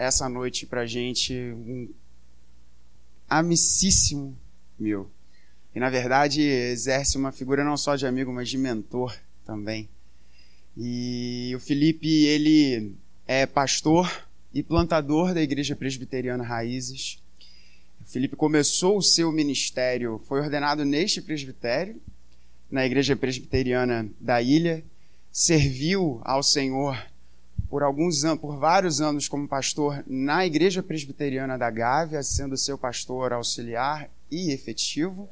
essa noite pra gente um amicíssimo meu. E na verdade exerce uma figura não só de amigo, mas de mentor também. E o Felipe, ele é pastor e plantador da Igreja Presbiteriana Raízes. O Felipe começou o seu ministério, foi ordenado neste presbitério, na Igreja Presbiteriana da Ilha, serviu ao Senhor por alguns anos, por vários anos como pastor na Igreja Presbiteriana da Gávea, sendo seu pastor auxiliar e efetivo,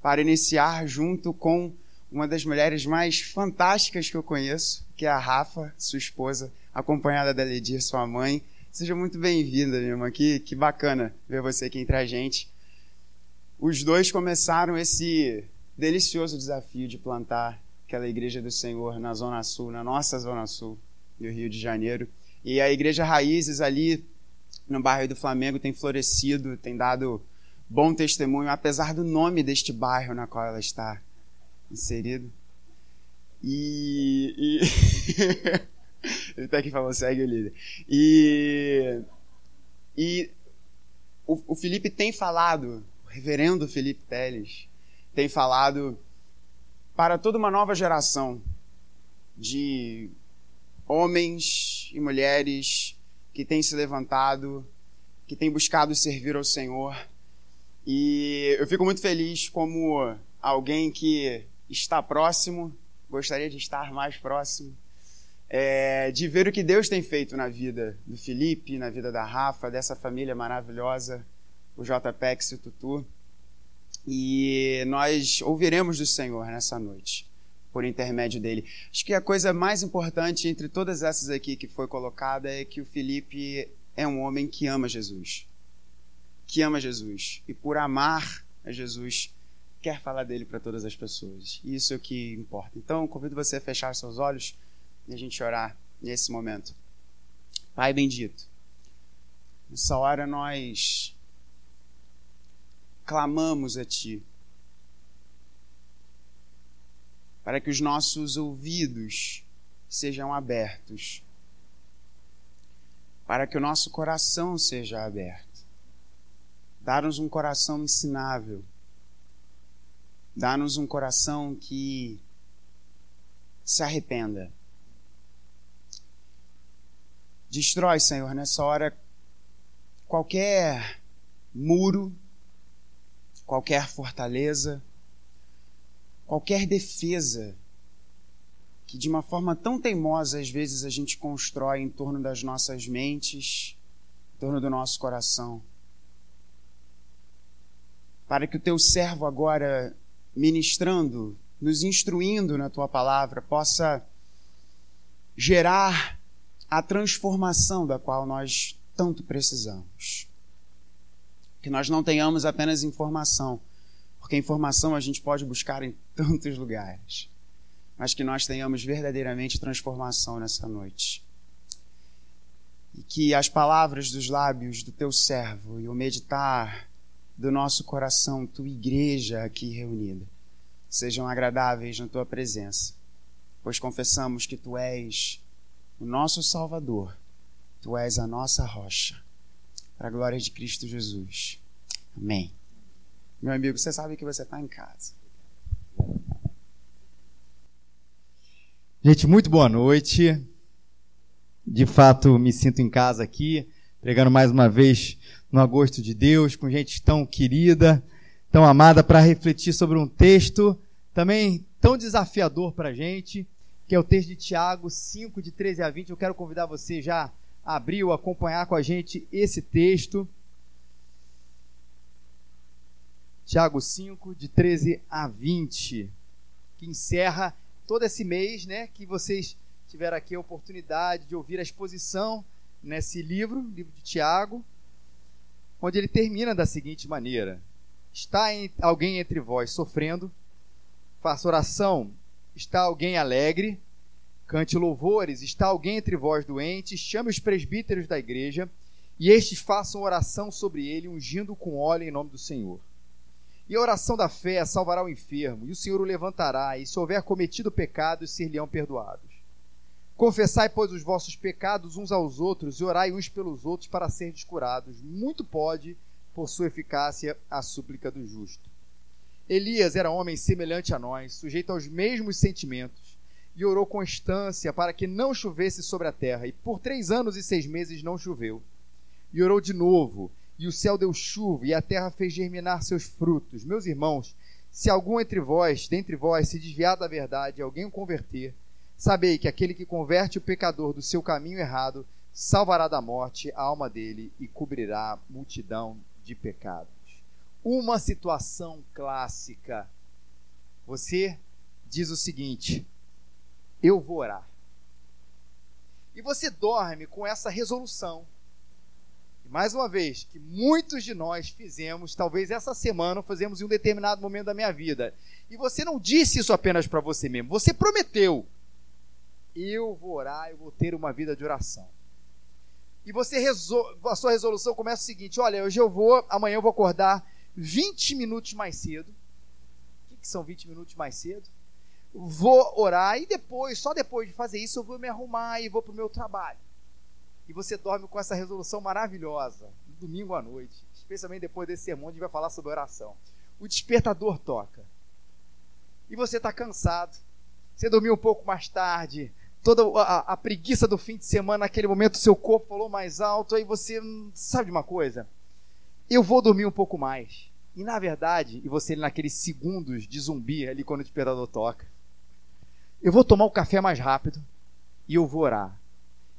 para iniciar junto com uma das mulheres mais fantásticas que eu conheço, que é a Rafa, sua esposa, acompanhada da Ledir, sua mãe. Seja muito bem-vinda, minha irmã. Que, que bacana ver você aqui entre a gente. Os dois começaram esse delicioso desafio de plantar aquela igreja do Senhor na Zona Sul, na nossa Zona Sul do Rio de Janeiro. E a Igreja Raízes ali no bairro do Flamengo tem florescido, tem dado bom testemunho, apesar do nome deste bairro na qual ela está inserido. E. e... Ele está aqui falando, segue o líder. E. E o, o Felipe tem falado, o reverendo Felipe Teles, tem falado para toda uma nova geração de homens e mulheres que têm se levantado, que têm buscado servir ao Senhor. E eu fico muito feliz como alguém que está próximo, gostaria de estar mais próximo, é, de ver o que Deus tem feito na vida do Felipe, na vida da Rafa, dessa família maravilhosa, o JPEX e o Tutu. E nós ouviremos do Senhor nessa noite por intermédio dele. Acho que a coisa mais importante entre todas essas aqui que foi colocada é que o Felipe é um homem que ama Jesus. Que ama Jesus. E por amar a Jesus, quer falar dele para todas as pessoas. Isso é o que importa. Então, convido você a fechar seus olhos e a gente orar nesse momento. Pai bendito, nessa hora nós clamamos a Ti para que os nossos ouvidos sejam abertos, para que o nosso coração seja aberto. Dar-nos um coração ensinável, dá-nos um coração que se arrependa. Destrói, Senhor, nessa hora qualquer muro, qualquer fortaleza, qualquer defesa que de uma forma tão teimosa às vezes a gente constrói em torno das nossas mentes, em torno do nosso coração. Para que o teu servo agora, ministrando, nos instruindo na tua palavra, possa gerar a transformação da qual nós tanto precisamos. Que nós não tenhamos apenas informação, porque informação a gente pode buscar em tantos lugares, mas que nós tenhamos verdadeiramente transformação nessa noite. E que as palavras dos lábios do teu servo e o meditar do nosso coração, tua igreja aqui reunida, sejam agradáveis na tua presença, pois confessamos que tu és o nosso Salvador, tu és a nossa rocha, para a glória de Cristo Jesus. Amém. Meu amigo, você sabe que você está em casa. Gente, muito boa noite. De fato, me sinto em casa aqui, pregando mais uma vez no agosto de Deus, com gente tão querida, tão amada, para refletir sobre um texto também tão desafiador para a gente, que é o texto de Tiago 5, de 13 a 20. Eu quero convidar você já a abrir ou acompanhar com a gente esse texto. Tiago 5, de 13 a 20, que encerra todo esse mês, né, que vocês tiveram aqui a oportunidade de ouvir a exposição nesse livro, livro de Tiago, onde ele termina da seguinte maneira: Está alguém entre vós sofrendo? Faça oração. Está alguém alegre? Cante louvores. Está alguém entre vós doente? Chame os presbíteros da igreja e estes façam oração sobre ele, ungindo com óleo em nome do Senhor. E a oração da fé salvará o enfermo, e o Senhor o levantará, e se houver cometido pecados, ser-lhe-ão perdoados. Confessai, pois, os vossos pecados uns aos outros e orai uns pelos outros para serem curados. Muito pode, por sua eficácia, a súplica do justo. Elias era homem semelhante a nós, sujeito aos mesmos sentimentos, e orou com constância para que não chovesse sobre a terra. E por três anos e seis meses não choveu. E orou de novo, e o céu deu chuva, e a terra fez germinar seus frutos. Meus irmãos, se algum entre vós, dentre vós, se desviar da verdade e alguém o converter, sabei que aquele que converte o pecador do seu caminho errado salvará da morte a alma dele e cobrirá multidão de pecados uma situação clássica. Você diz o seguinte: eu vou orar. E você dorme com essa resolução. E mais uma vez, que muitos de nós fizemos, talvez essa semana, fazemos em um determinado momento da minha vida. E você não disse isso apenas para você mesmo, você prometeu: eu vou orar, eu vou ter uma vida de oração. E você a sua resolução começa o seguinte: olha, hoje eu vou, amanhã eu vou acordar 20 minutos mais cedo. O que são 20 minutos mais cedo? Vou orar e depois, só depois de fazer isso, eu vou me arrumar e vou para o meu trabalho. E você dorme com essa resolução maravilhosa, domingo à noite, especialmente depois desse sermão, a gente vai falar sobre oração. O despertador toca. E você está cansado. Você dormiu um pouco mais tarde, toda a, a, preguiça do fim de semana, naquele momento seu corpo falou mais alto, aí você hum, sabe de uma coisa? eu vou dormir um pouco mais. E na verdade, e você naqueles segundos de zumbi ali quando o despertador toca, eu vou tomar o café mais rápido e eu vou orar.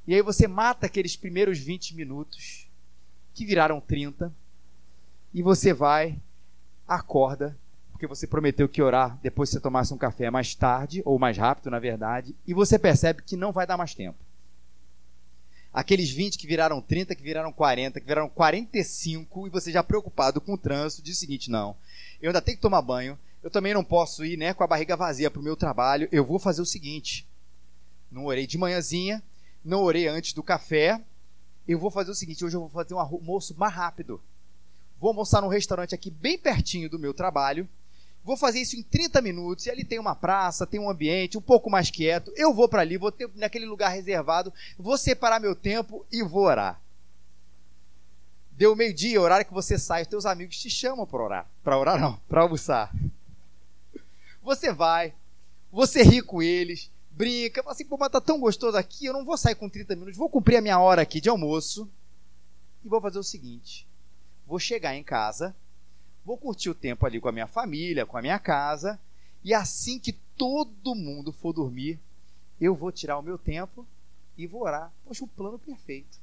E aí você mata aqueles primeiros 20 minutos, que viraram 30, e você vai, acorda, porque você prometeu que orar depois que você tomasse um café mais tarde, ou mais rápido, na verdade, e você percebe que não vai dar mais tempo. Aqueles 20 que viraram 30, que viraram 40, que viraram 45, e você já preocupado com o trânsito, diz o seguinte: não, eu ainda tenho que tomar banho, eu também não posso ir né, com a barriga vazia para o meu trabalho, eu vou fazer o seguinte: não orei de manhãzinha, não orei antes do café, eu vou fazer o seguinte: hoje eu vou fazer um almoço mais rápido. Vou almoçar num restaurante aqui bem pertinho do meu trabalho Vou fazer isso em 30 minutos. E ali tem uma praça, tem um ambiente um pouco mais quieto. Eu vou para ali, vou ter naquele lugar reservado, vou separar meu tempo e vou orar. Deu meio-dia, horário que você sai, os teus amigos te chamam para orar. Para orar não, para almoçar. Você vai, você ri com eles, brinca, fala assim, pô, mas tá tão gostoso aqui, eu não vou sair com 30 minutos, vou cumprir a minha hora aqui de almoço e vou fazer o seguinte: vou chegar em casa, vou curtir o tempo ali com a minha família, com a minha casa, e assim que todo mundo for dormir, eu vou tirar o meu tempo e vou orar. Poxa, o plano perfeito.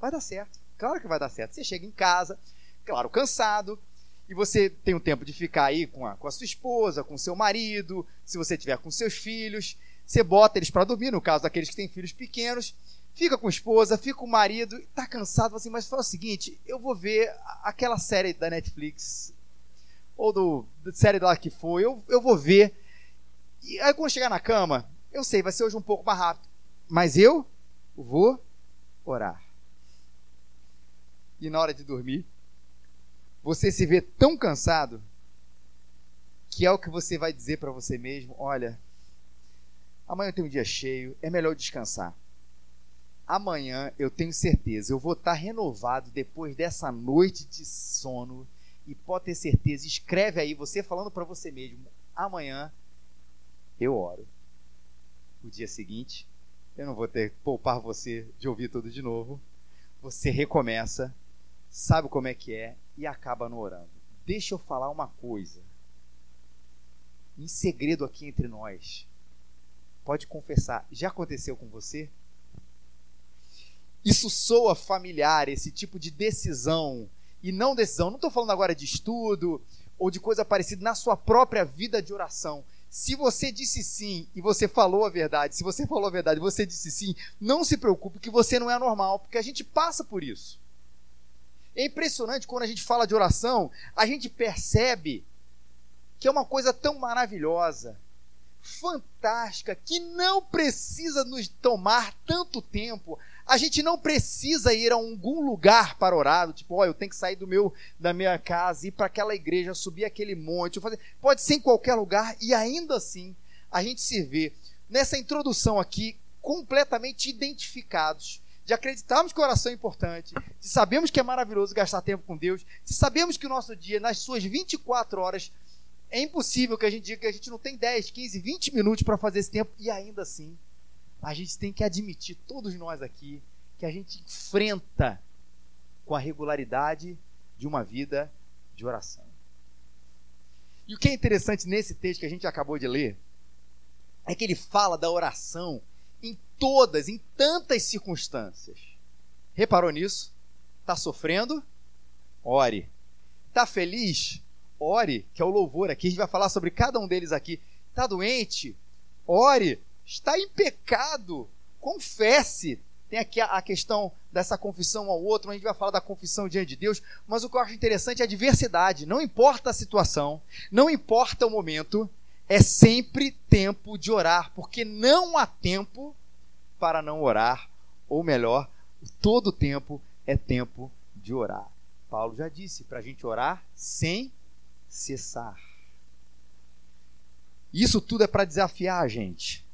Vai dar certo. Claro que vai dar certo. Você chega em casa, claro, cansado, e você tem o tempo de ficar aí com a, com a sua esposa, com o seu marido, se você tiver com seus filhos, você bota eles para dormir, no caso daqueles que têm filhos pequenos, fica com a esposa, fica com o marido, tá cansado, assim, mas fala o seguinte, eu vou ver aquela série da Netflix, ou do, da série lá que foi, eu, eu vou ver. E aí quando chegar na cama, eu sei, vai ser hoje um pouco mais rápido, mas eu vou orar. E na hora de dormir, você se vê tão cansado que é o que você vai dizer para você mesmo: olha, amanhã tenho um dia cheio, é melhor descansar amanhã eu tenho certeza, eu vou estar renovado depois dessa noite de sono. E pode ter certeza, escreve aí, você falando para você mesmo: amanhã eu oro. O dia seguinte, eu não vou ter que poupar você de ouvir tudo de novo. Você recomeça, sabe como é que é e acaba no orando. Deixa eu falar uma coisa. Em segredo aqui entre nós. Pode confessar, já aconteceu com você? Isso soa familiar, esse tipo de decisão. E não decisão, não estou falando agora de estudo ou de coisa parecida na sua própria vida de oração. Se você disse sim e você falou a verdade, se você falou a verdade e você disse sim, não se preocupe que você não é normal, porque a gente passa por isso. É impressionante quando a gente fala de oração, a gente percebe que é uma coisa tão maravilhosa, fantástica, que não precisa nos tomar tanto tempo. A gente não precisa ir a algum lugar para orar, tipo, ó, oh, eu tenho que sair do meu da minha casa, ir para aquela igreja, subir aquele monte, fazer. Pode ser em qualquer lugar e ainda assim a gente se vê nessa introdução aqui completamente identificados, de acreditarmos que oração é importante, de sabermos que é maravilhoso gastar tempo com Deus, de sabemos que o nosso dia, nas suas 24 horas, é impossível que a gente diga que a gente não tem 10, 15, 20 minutos para fazer esse tempo, e ainda assim, a gente tem que admitir, todos nós aqui, que a gente enfrenta com a regularidade de uma vida de oração. E o que é interessante nesse texto que a gente acabou de ler é que ele fala da oração em todas, em tantas circunstâncias. Reparou nisso? Está sofrendo? Ore. Está feliz? Ore, que é o louvor aqui. A gente vai falar sobre cada um deles aqui. Está doente? Ore. Está em pecado? Confesse. Tem aqui a, questão dessa confissão ao outro, a gente vai falar da confissão diante de Deus, mas o que eu acho interessante é a diversidade. Não importa a situação, não importa o momento, é sempre tempo de orar, porque não há tempo para não orar, ou melhor, todo tempo é tempo de orar. Paulo já disse para a gente orar sem cessar. Isso tudo é para desafiar a gente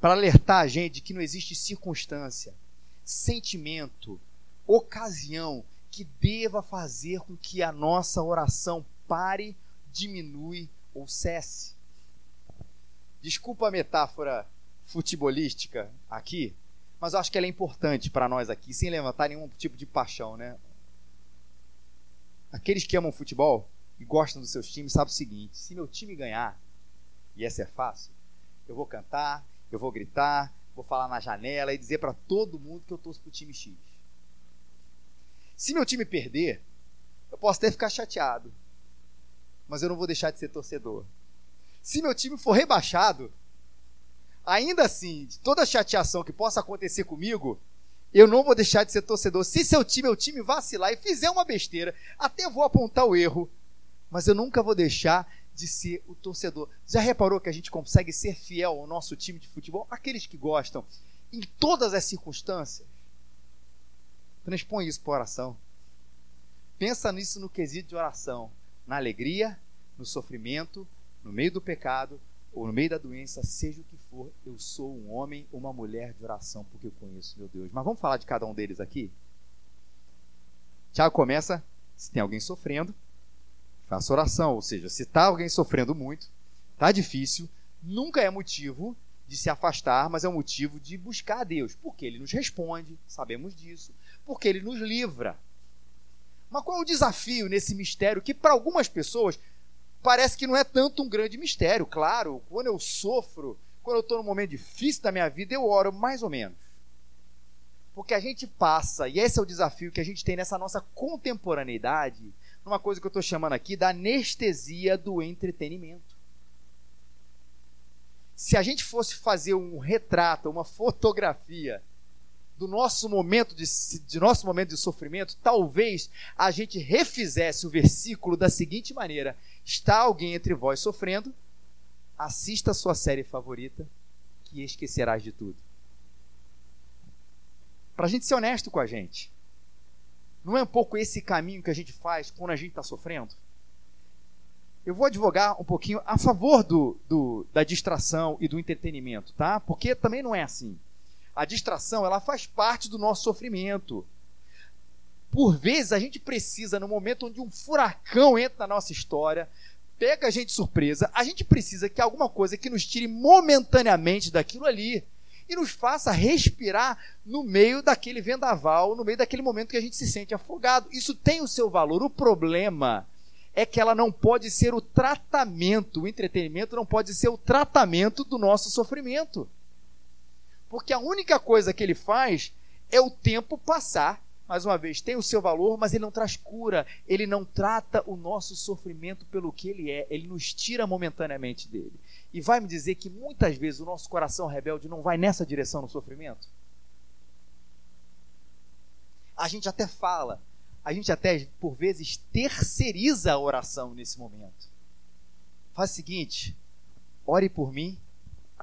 para alertar a gente que não existe circunstância, sentimento, ocasião que deva fazer com que a nossa oração pare, diminui ou cesse. Desculpa a metáfora futebolística aqui, mas eu acho que ela é importante para nós aqui, sem levantar nenhum tipo de paixão, né? Aqueles que amam futebol e gostam dos seus times sabem o seguinte: se meu time ganhar, e essa é fácil, eu vou cantar, eu vou gritar, vou falar na janela e dizer para todo mundo que eu torço pro time X. Se meu time perder, eu posso até ficar chateado, mas eu não vou deixar de ser torcedor. Se meu time for rebaixado, ainda assim, de toda chateação que possa acontecer comigo, eu não vou deixar de ser torcedor. Se seu time, meu time vacilar e fizer uma besteira, até vou apontar o erro, mas eu nunca vou deixar de ser o torcedor. Já reparou que a gente consegue ser fiel ao nosso time de futebol? Aqueles que gostam, em todas as circunstâncias. Transpõe isso para oração. Pensa nisso no quesito de oração. Na alegria, no sofrimento, no meio do pecado ou no meio da doença, seja o que for, eu sou um homem ou uma mulher de oração, porque eu conheço meu Deus. Mas vamos falar de cada um deles aqui? Tiago começa, se tem alguém sofrendo, Faça oração, ou seja, se está alguém sofrendo muito, está difícil, nunca é motivo de se afastar, mas é um motivo de buscar a Deus, porque Ele nos responde, sabemos disso, porque Ele nos livra. Mas qual é o desafio nesse mistério que para algumas pessoas parece que não é tanto um grande mistério? Claro, quando eu sofro, quando eu estou num momento difícil da minha vida, eu oro mais ou menos. Porque a gente passa, e esse é o desafio que a gente tem nessa nossa contemporaneidade, numa coisa que eu estou chamando aqui da anestesia do entretenimento. Se a gente fosse fazer um retrato, uma fotografia do nosso momento de, de nosso momento de sofrimento, talvez a gente refizesse o versículo da seguinte maneira: está alguém entre vós sofrendo? Assista a sua série favorita, que esquecerás de tudo. Para a gente ser honesto com a gente. Não é um pouco esse caminho que a gente faz quando a gente está sofrendo? Eu vou advogar um pouquinho a favor do, do, da distração e do entretenimento, tá? Porque também não é assim. A distração, ela faz parte do nosso sofrimento. Por vezes, a gente precisa, no momento onde um furacão entra na nossa história, pega a gente surpresa, a gente precisa que alguma coisa que nos tire momentaneamente daquilo ali e nos faça respirar no meio daquele vendaval, no meio daquele momento que a gente se sente afogado. Isso tem o seu valor. O problema é que ela não pode ser o tratamento, o entretenimento não pode ser o tratamento do nosso sofrimento. Porque a única coisa que ele faz é o tempo passar. Mais uma vez, tem o seu valor, mas ele não traz cura. Ele não trata o nosso sofrimento pelo que ele é. Ele nos tira momentaneamente dele e vai me dizer que muitas vezes o nosso coração rebelde não vai nessa direção no sofrimento? A gente até fala, a gente até por vezes terceiriza a oração nesse momento. Faz o seguinte: ore por mim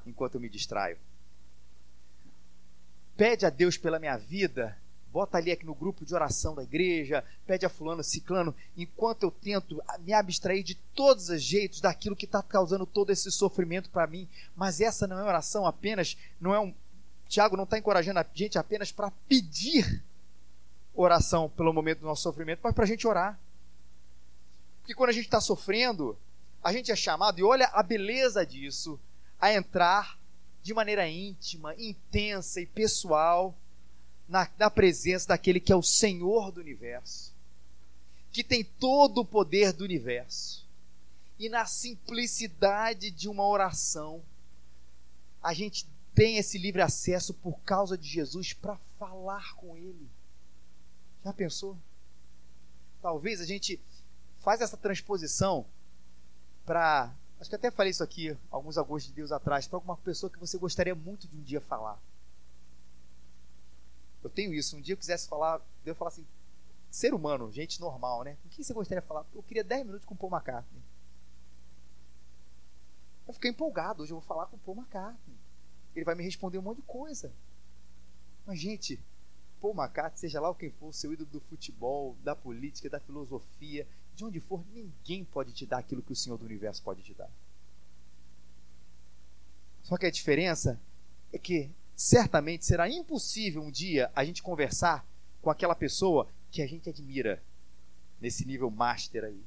enquanto eu me distraio. Pede a Deus pela minha vida bota ali aqui no grupo de oração da igreja, pede a fulano, ciclano, enquanto eu tento me abstrair de todos os jeitos daquilo que está causando todo esse sofrimento para mim. Mas essa não é oração apenas, não é um, Tiago não está encorajando a gente apenas para pedir oração pelo momento do nosso sofrimento, mas para a gente orar. Porque quando a gente está sofrendo, a gente é chamado, e olha a beleza disso, a entrar de maneira íntima, intensa e pessoal na, na presença daquele que é o Senhor do universo, que tem todo o poder do universo. E na simplicidade de uma oração, a gente tem esse livre acesso por causa de Jesus para falar com Ele. Já pensou? Talvez a gente faz essa transposição para. Acho que até falei isso aqui alguns agostos de Deus atrás, para alguma pessoa que você gostaria muito de um dia falar. Eu tenho isso. Um dia eu quisesse falar, Deus falar assim, ser humano, gente normal, né? O que você gostaria de falar? Eu queria 10 minutos com o Paul McCartney. Eu fiquei empolgado. Hoje eu vou falar com o Paul McCartney. Ele vai me responder um monte de coisa. Mas, gente, Paul McCartney, seja lá quem for, seu ídolo do futebol, da política, da filosofia, de onde for, ninguém pode te dar aquilo que o Senhor do universo pode te dar. Só que a diferença é que certamente será impossível um dia a gente conversar com aquela pessoa que a gente admira nesse nível master aí.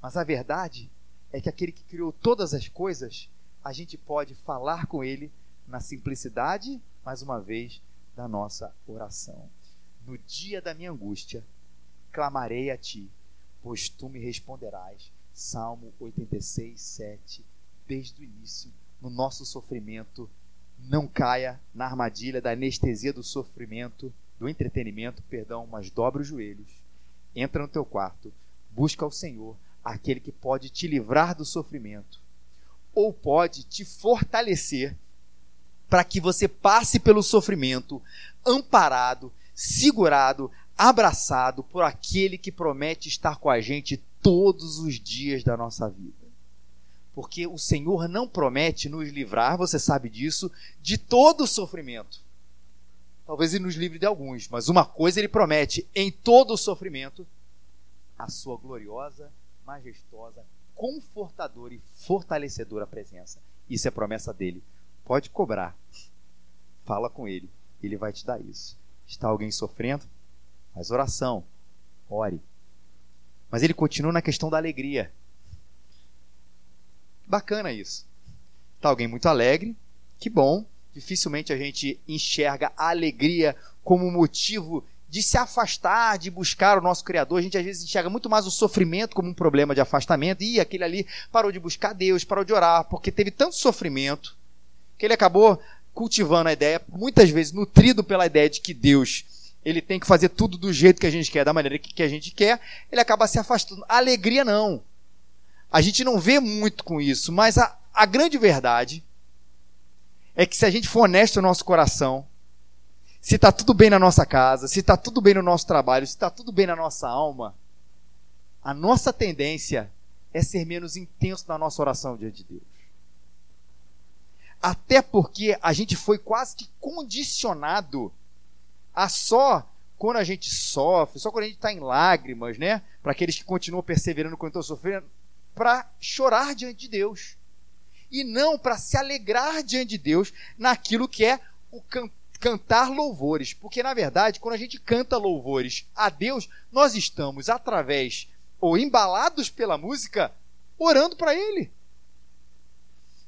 Mas a verdade é que aquele que criou todas as coisas, a gente pode falar com ele na simplicidade, mais uma vez, da nossa oração. No dia da minha angústia, clamarei a ti, pois tu me responderás. Salmo 86, 7. Desde o início, no nosso sofrimento, não caia na armadilha da anestesia do sofrimento, do entretenimento, perdão, mas dobra os joelhos, entra no teu quarto, busca o Senhor, aquele que pode te livrar do sofrimento, ou pode te fortalecer para que você passe pelo sofrimento amparado, segurado, abraçado por aquele que promete estar com a gente todos os dias da nossa vida. Porque o Senhor não promete nos livrar, você sabe disso, de todo o sofrimento. Talvez ele nos livre de alguns, mas uma coisa ele promete: em todo o sofrimento, a sua gloriosa, majestosa, confortadora e fortalecedora presença. Isso é promessa dele. Pode cobrar. Fala com ele. Ele vai te dar isso. Está alguém sofrendo? Faz oração. Ore. Mas ele continua na questão da alegria. Bacana isso. Está alguém muito alegre? Que bom. Dificilmente a gente enxerga a alegria como motivo de se afastar, de buscar o nosso Criador. A gente às vezes enxerga muito mais o sofrimento como um problema de afastamento. E aquele ali parou de buscar Deus, parou de orar, porque teve tanto sofrimento que ele acabou cultivando a ideia, muitas vezes nutrido pela ideia de que Deus ele tem que fazer tudo do jeito que a gente quer, da maneira que a gente quer, ele acaba se afastando. Alegria não. A gente não vê muito com isso, mas a, a grande verdade é que se a gente for honesto no nosso coração, se está tudo bem na nossa casa, se está tudo bem no nosso trabalho, se está tudo bem na nossa alma, a nossa tendência é ser menos intenso na nossa oração diante de Deus. Até porque a gente foi quase que condicionado a só quando a gente sofre, só quando a gente está em lágrimas, né? Para aqueles que continuam perseverando quando estão sofrendo, para chorar diante de Deus. E não para se alegrar diante de Deus naquilo que é o can cantar louvores. Porque, na verdade, quando a gente canta louvores a Deus, nós estamos, através ou embalados pela música, orando para Ele.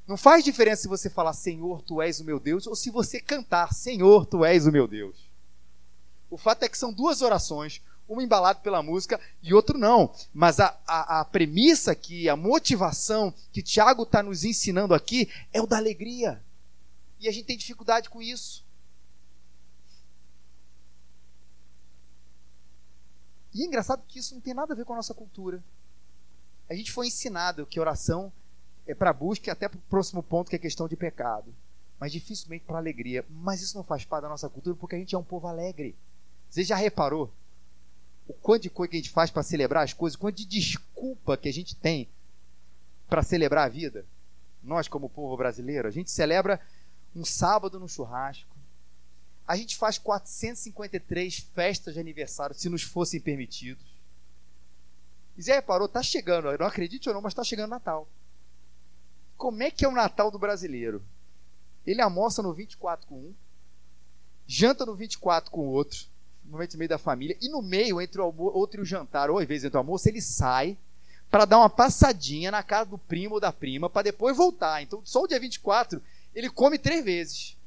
Não faz diferença se você falar Senhor, tu és o meu Deus, ou se você cantar Senhor, tu és o meu Deus. O fato é que são duas orações, uma embalada pela música e outro não. Mas a, a, a premissa aqui, a motivação que Tiago está nos ensinando aqui é o da alegria. E a gente tem dificuldade com isso. E é engraçado que isso não tem nada a ver com a nossa cultura. A gente foi ensinado que oração é para busca e até para o próximo ponto, que é questão de pecado. Mas dificilmente para alegria. Mas isso não faz parte da nossa cultura porque a gente é um povo alegre. Você já reparou o quanto de coisa que a gente faz para celebrar as coisas, o quanto de desculpa que a gente tem para celebrar a vida? Nós, como povo brasileiro, a gente celebra um sábado no churrasco. A gente faz 453 festas de aniversário, se nos fossem permitidos. E já reparou, está chegando, não acredite ou não, mas está chegando Natal. Como é que é o Natal do brasileiro? ele almoça no 24 com um, janta no 24 com o outro, no meio da família, e no meio, entre o outro e o jantar, ou às vezes entre o almoço, ele sai para dar uma passadinha na casa do primo ou da prima, para depois voltar. Então, só o dia 24, ele come três vezes.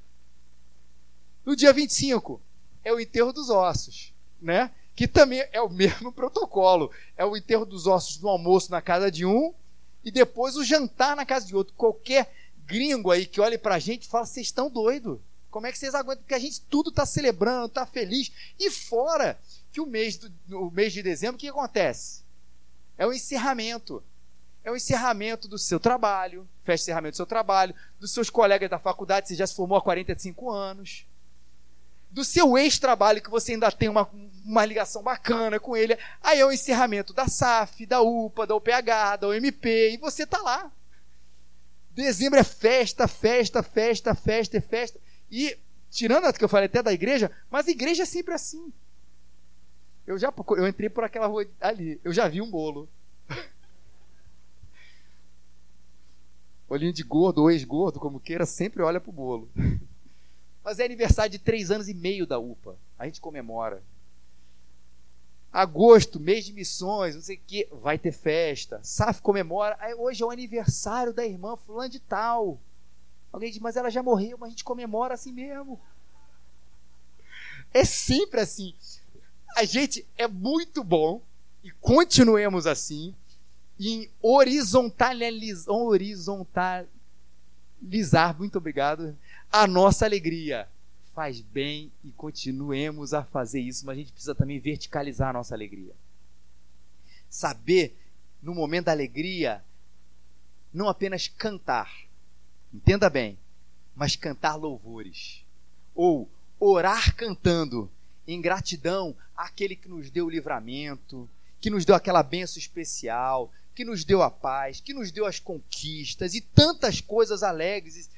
No dia 25, é o enterro dos ossos, né? Que também é o mesmo protocolo. É o enterro dos ossos no almoço na casa de um e depois o jantar na casa de outro. Qualquer gringo aí que olhe pra gente fala: vocês estão doidos. Como é que vocês aguentam? Porque a gente tudo está celebrando, está feliz. E fora que o mês, do, o mês de dezembro, o que acontece? É o encerramento. É o encerramento do seu trabalho, festa de encerramento do seu trabalho, dos seus colegas da faculdade, você já se formou há 45 anos, do seu ex-trabalho, que você ainda tem uma, uma ligação bacana com ele. Aí é o encerramento da SAF, da UPA, da UPH, da UMP, e você está lá. Dezembro é festa, festa, festa, festa, festa. E, tirando a que eu falei até da igreja, mas a igreja é sempre assim. Eu já eu entrei por aquela rua ali, eu já vi um bolo. Olhinho de gordo ou ex-gordo, como queira, sempre olha pro bolo. Mas é aniversário de três anos e meio da UPA. A gente comemora. Agosto, mês de missões, não sei o que, vai ter festa. SAF comemora. Hoje é o aniversário da irmã fulano de tal. Alguém diz, mas ela já morreu, mas a gente comemora assim mesmo. É sempre assim. A gente é muito bom e continuemos assim em horizontalizar, muito obrigado, a nossa alegria. Faz bem e continuemos a fazer isso, mas a gente precisa também verticalizar a nossa alegria. Saber, no momento da alegria, não apenas cantar, Entenda bem, mas cantar louvores. Ou orar cantando em gratidão àquele que nos deu o livramento, que nos deu aquela benção especial, que nos deu a paz, que nos deu as conquistas e tantas coisas alegres,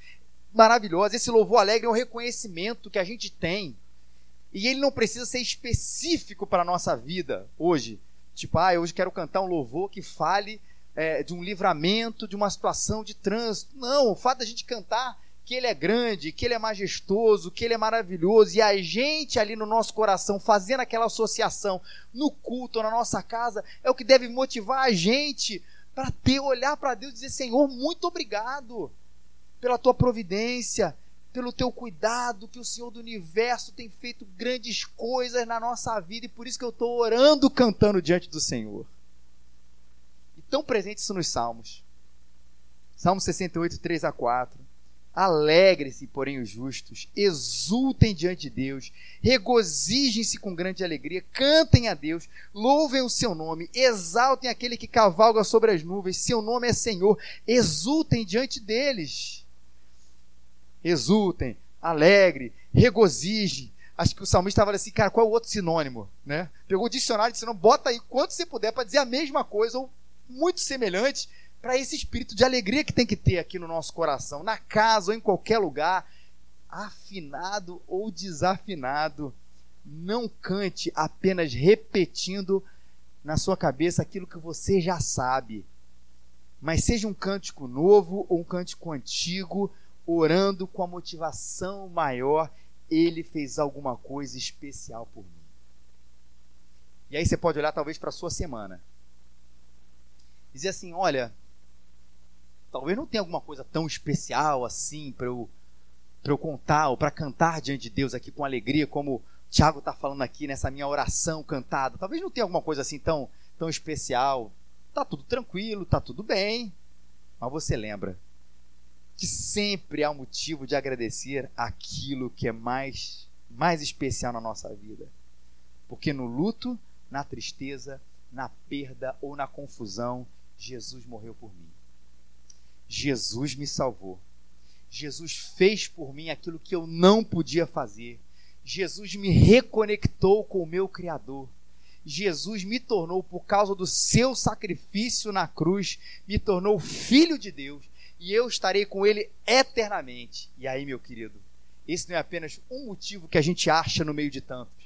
maravilhosas. Esse louvor alegre é um reconhecimento que a gente tem. E ele não precisa ser específico para a nossa vida hoje. Tipo, ah, hoje quero cantar um louvor que fale é, de um livramento de uma situação de trânsito. Não, o fato da gente cantar que ele é grande, que ele é majestoso, que ele é maravilhoso, e a gente ali no nosso coração fazendo aquela associação no culto, na nossa casa, é o que deve motivar a gente para ter olhar para Deus e dizer: Senhor, muito obrigado pela tua providência, pelo teu cuidado, que o Senhor do universo tem feito grandes coisas na nossa vida e por isso que eu estou orando, cantando diante do Senhor tão presente isso nos Salmos. Salmo 68, 3 a 4. Alegre-se, porém, os justos, exultem diante de Deus, regozijem-se com grande alegria, cantem a Deus, louvem o seu nome, exaltem aquele que cavalga sobre as nuvens, seu nome é Senhor, exultem diante deles. Exultem, alegre, regozije. Acho que o salmista estava assim, cara, qual é o outro sinônimo? Né? Pegou o dicionário e disse, não, bota aí quanto você puder para dizer a mesma coisa ou muito semelhante para esse espírito de alegria que tem que ter aqui no nosso coração, na casa ou em qualquer lugar, afinado ou desafinado. Não cante apenas repetindo na sua cabeça aquilo que você já sabe, mas seja um cântico novo ou um cântico antigo, orando com a motivação maior. Ele fez alguma coisa especial por mim. E aí você pode olhar talvez para a sua semana dizer assim: olha, talvez não tenha alguma coisa tão especial assim para eu, eu contar ou para cantar diante de Deus aqui com alegria, como o Tiago está falando aqui nessa minha oração cantada. Talvez não tenha alguma coisa assim tão, tão especial. Tá tudo tranquilo, tá tudo bem. Mas você lembra que sempre há motivo de agradecer aquilo que é mais, mais especial na nossa vida. Porque no luto, na tristeza, na perda ou na confusão, Jesus morreu por mim. Jesus me salvou. Jesus fez por mim aquilo que eu não podia fazer. Jesus me reconectou com o meu Criador. Jesus me tornou, por causa do seu sacrifício na cruz, me tornou filho de Deus. E eu estarei com ele eternamente. E aí, meu querido, esse não é apenas um motivo que a gente acha no meio de tantos.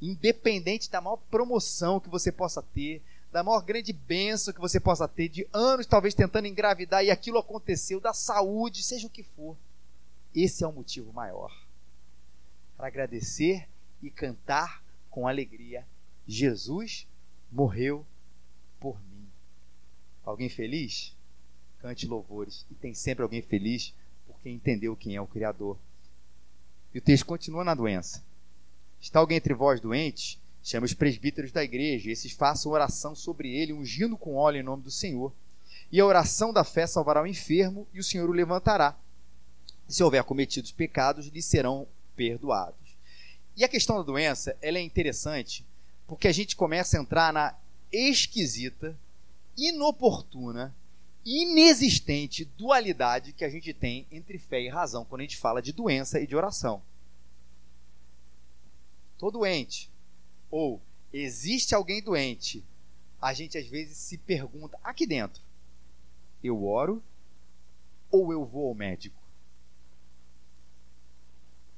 Independente da maior promoção que você possa ter, da maior grande bênção que você possa ter, de anos talvez tentando engravidar e aquilo aconteceu, da saúde, seja o que for. Esse é o motivo maior. Para agradecer e cantar com alegria: Jesus morreu por mim. Alguém feliz? Cante louvores. E tem sempre alguém feliz porque entendeu quem é o Criador. E o texto continua na doença. Está alguém entre vós doente? Chame os presbíteros da igreja, esses façam oração sobre ele, ungindo com óleo em nome do Senhor. E a oração da fé salvará o enfermo, e o Senhor o levantará. Se houver cometido pecados, lhe serão perdoados. E a questão da doença, ela é interessante, porque a gente começa a entrar na esquisita, inoportuna, inexistente dualidade que a gente tem entre fé e razão quando a gente fala de doença e de oração. Estou doente, ou existe alguém doente, a gente às vezes se pergunta aqui dentro: eu oro ou eu vou ao médico?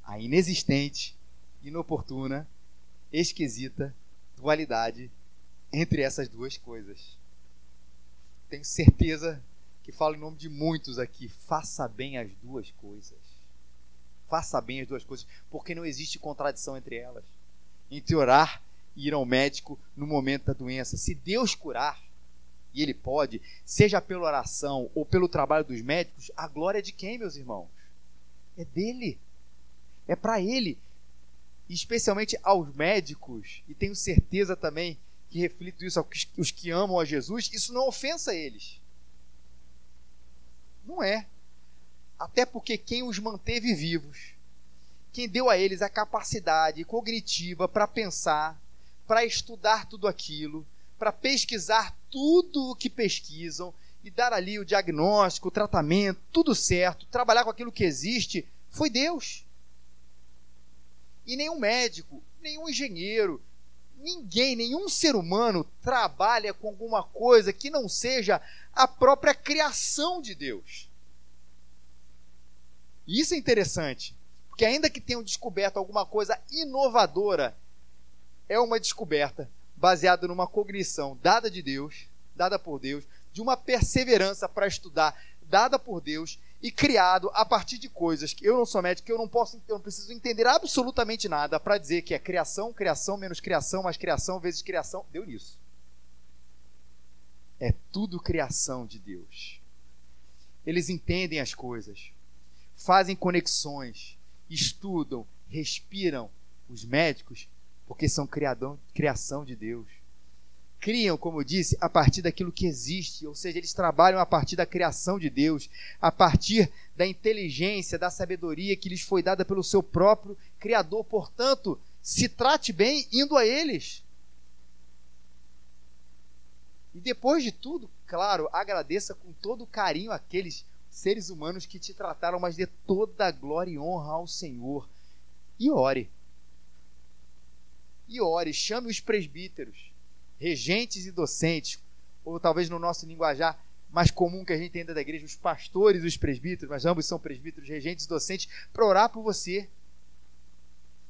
A inexistente, inoportuna, esquisita dualidade entre essas duas coisas. Tenho certeza que falo em nome de muitos aqui. Faça bem as duas coisas. Faça bem as duas coisas, porque não existe contradição entre elas entre orar e ir ao médico no momento da doença. Se Deus curar, e Ele pode, seja pela oração ou pelo trabalho dos médicos, a glória é de quem, meus irmãos? É dele. É para Ele. especialmente aos médicos, e tenho certeza também que reflito isso aos que amam a Jesus, isso não ofensa eles. Não é. Até porque quem os manteve vivos quem deu a eles a capacidade cognitiva para pensar, para estudar tudo aquilo, para pesquisar tudo o que pesquisam e dar ali o diagnóstico, o tratamento, tudo certo, trabalhar com aquilo que existe, foi Deus. E nenhum médico, nenhum engenheiro, ninguém, nenhum ser humano trabalha com alguma coisa que não seja a própria criação de Deus. Isso é interessante que ainda que tenham descoberto alguma coisa inovadora, é uma descoberta baseada numa cognição dada de Deus, dada por Deus, de uma perseverança para estudar, dada por Deus e criado a partir de coisas que eu não sou médico, que eu não posso, eu não preciso entender absolutamente nada para dizer que é criação, criação menos criação mais criação vezes criação, deu nisso. É tudo criação de Deus. Eles entendem as coisas, fazem conexões, estudam, respiram os médicos, porque são criadão, criação de Deus. Criam, como eu disse, a partir daquilo que existe, ou seja, eles trabalham a partir da criação de Deus, a partir da inteligência, da sabedoria que lhes foi dada pelo seu próprio Criador. Portanto, se trate bem indo a eles. E depois de tudo, claro, agradeça com todo carinho aqueles seres humanos que te trataram, mas dê toda a glória e honra ao Senhor. E ore. E ore, chame os presbíteros, regentes e docentes, ou talvez no nosso linguajar mais comum que a gente tem dentro da igreja, os pastores e os presbíteros, mas ambos são presbíteros, regentes e docentes, para orar por você.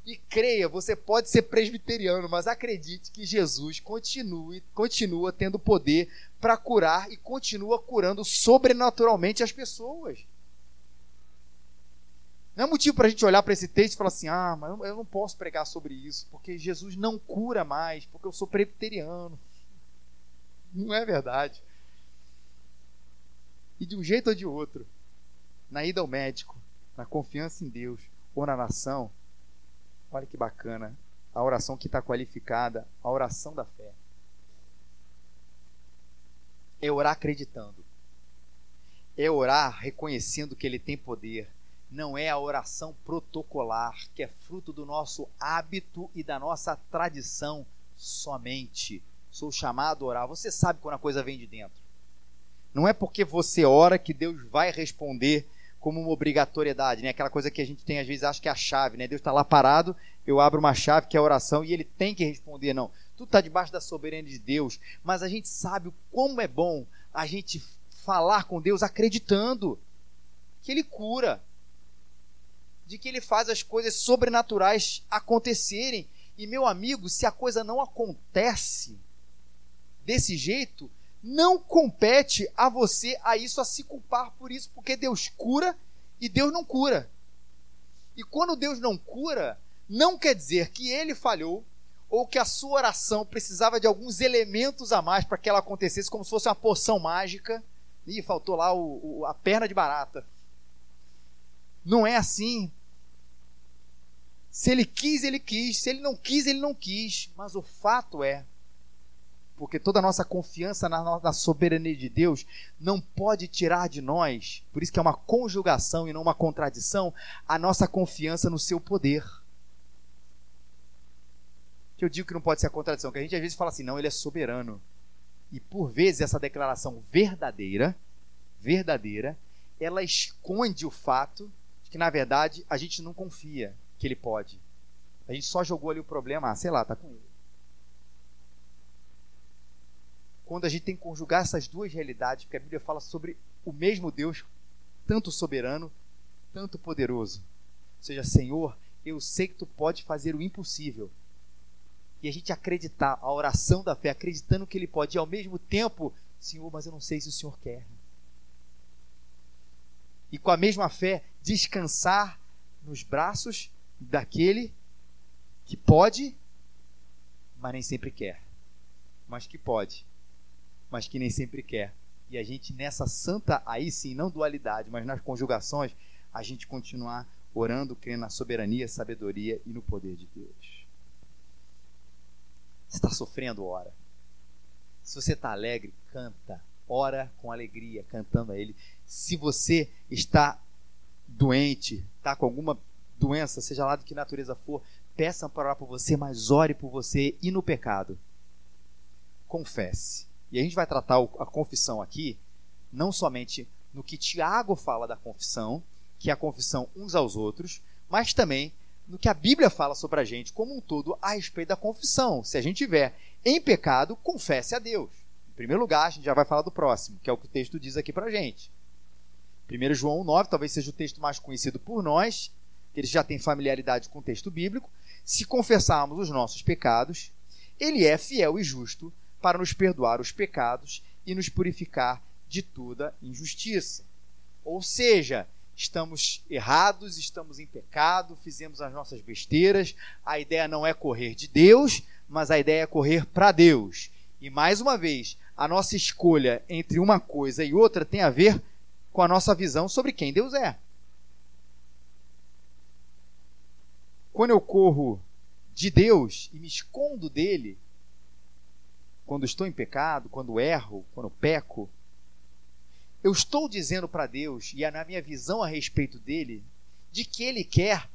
E creia, você pode ser presbiteriano, mas acredite que Jesus continue, continua tendo poder para curar e continua curando sobrenaturalmente as pessoas. Não é motivo para a gente olhar para esse texto e falar assim: ah, mas eu não posso pregar sobre isso, porque Jesus não cura mais, porque eu sou presbiteriano. Não é verdade. E de um jeito ou de outro, na ida ao médico, na confiança em Deus ou na nação, Olha que bacana. A oração que está qualificada, a oração da fé. É orar acreditando. É orar reconhecendo que Ele tem poder. Não é a oração protocolar, que é fruto do nosso hábito e da nossa tradição somente. Sou chamado a orar. Você sabe quando a coisa vem de dentro. Não é porque você ora que Deus vai responder como uma obrigatoriedade, né? Aquela coisa que a gente tem às vezes acha que é a chave, né? Deus está lá parado, eu abro uma chave que é a oração e ele tem que responder, não. Tudo está debaixo da soberania de Deus, mas a gente sabe como é bom a gente falar com Deus acreditando que Ele cura, de que Ele faz as coisas sobrenaturais acontecerem. E meu amigo, se a coisa não acontece desse jeito, não compete a você a isso a se culpar por isso, porque Deus cura e Deus não cura. E quando Deus não cura, não quer dizer que ele falhou ou que a sua oração precisava de alguns elementos a mais para que ela acontecesse, como se fosse uma poção mágica. Ih, faltou lá o, o, a perna de barata. Não é assim. Se ele quis, ele quis. Se ele não quis, ele não quis. Mas o fato é, porque toda a nossa confiança na, na soberania de Deus não pode tirar de nós, por isso que é uma conjugação e não uma contradição, a nossa confiança no seu poder que eu digo que não pode ser a contradição, que a gente às vezes fala assim, não, ele é soberano. E por vezes essa declaração verdadeira, verdadeira, ela esconde o fato de que na verdade a gente não confia que ele pode. A gente só jogou ali o problema, ah, sei lá, tá com ele. Quando a gente tem que conjugar essas duas realidades, porque a Bíblia fala sobre o mesmo Deus, tanto soberano, tanto poderoso. Ou seja, Senhor, eu sei que tu pode fazer o impossível e a gente acreditar, a oração da fé, acreditando que Ele pode, e ao mesmo tempo, Senhor, mas eu não sei se o Senhor quer. E com a mesma fé, descansar nos braços daquele que pode, mas nem sempre quer. Mas que pode, mas que nem sempre quer. E a gente nessa santa, aí sim, não dualidade, mas nas conjugações, a gente continuar orando, crendo na soberania, sabedoria e no poder de Deus. Se está sofrendo, ora. Se você está alegre, canta. Ora com alegria, cantando a Ele. Se você está doente, está com alguma doença, seja lá de que natureza for, peçam para orar por você, mas ore por você e no pecado. Confesse. E a gente vai tratar a confissão aqui, não somente no que Tiago fala da confissão, que é a confissão uns aos outros, mas também no que a Bíblia fala sobre a gente como um todo a respeito da confissão. Se a gente tiver em pecado, confesse a Deus. Em primeiro lugar, a gente já vai falar do próximo, que é o que o texto diz aqui pra gente. 1 João 9, talvez seja o texto mais conhecido por nós, que eles já têm familiaridade com o texto bíblico. Se confessarmos os nossos pecados, ele é fiel e justo para nos perdoar os pecados e nos purificar de toda injustiça. Ou seja, estamos errados, estamos em pecado, fizemos as nossas besteiras. A ideia não é correr de Deus, mas a ideia é correr para Deus. E mais uma vez, a nossa escolha entre uma coisa e outra tem a ver com a nossa visão sobre quem Deus é. Quando eu corro de Deus e me escondo dele, quando estou em pecado, quando erro, quando peco, eu estou dizendo para Deus, e é na minha visão a respeito dele, de que ele quer,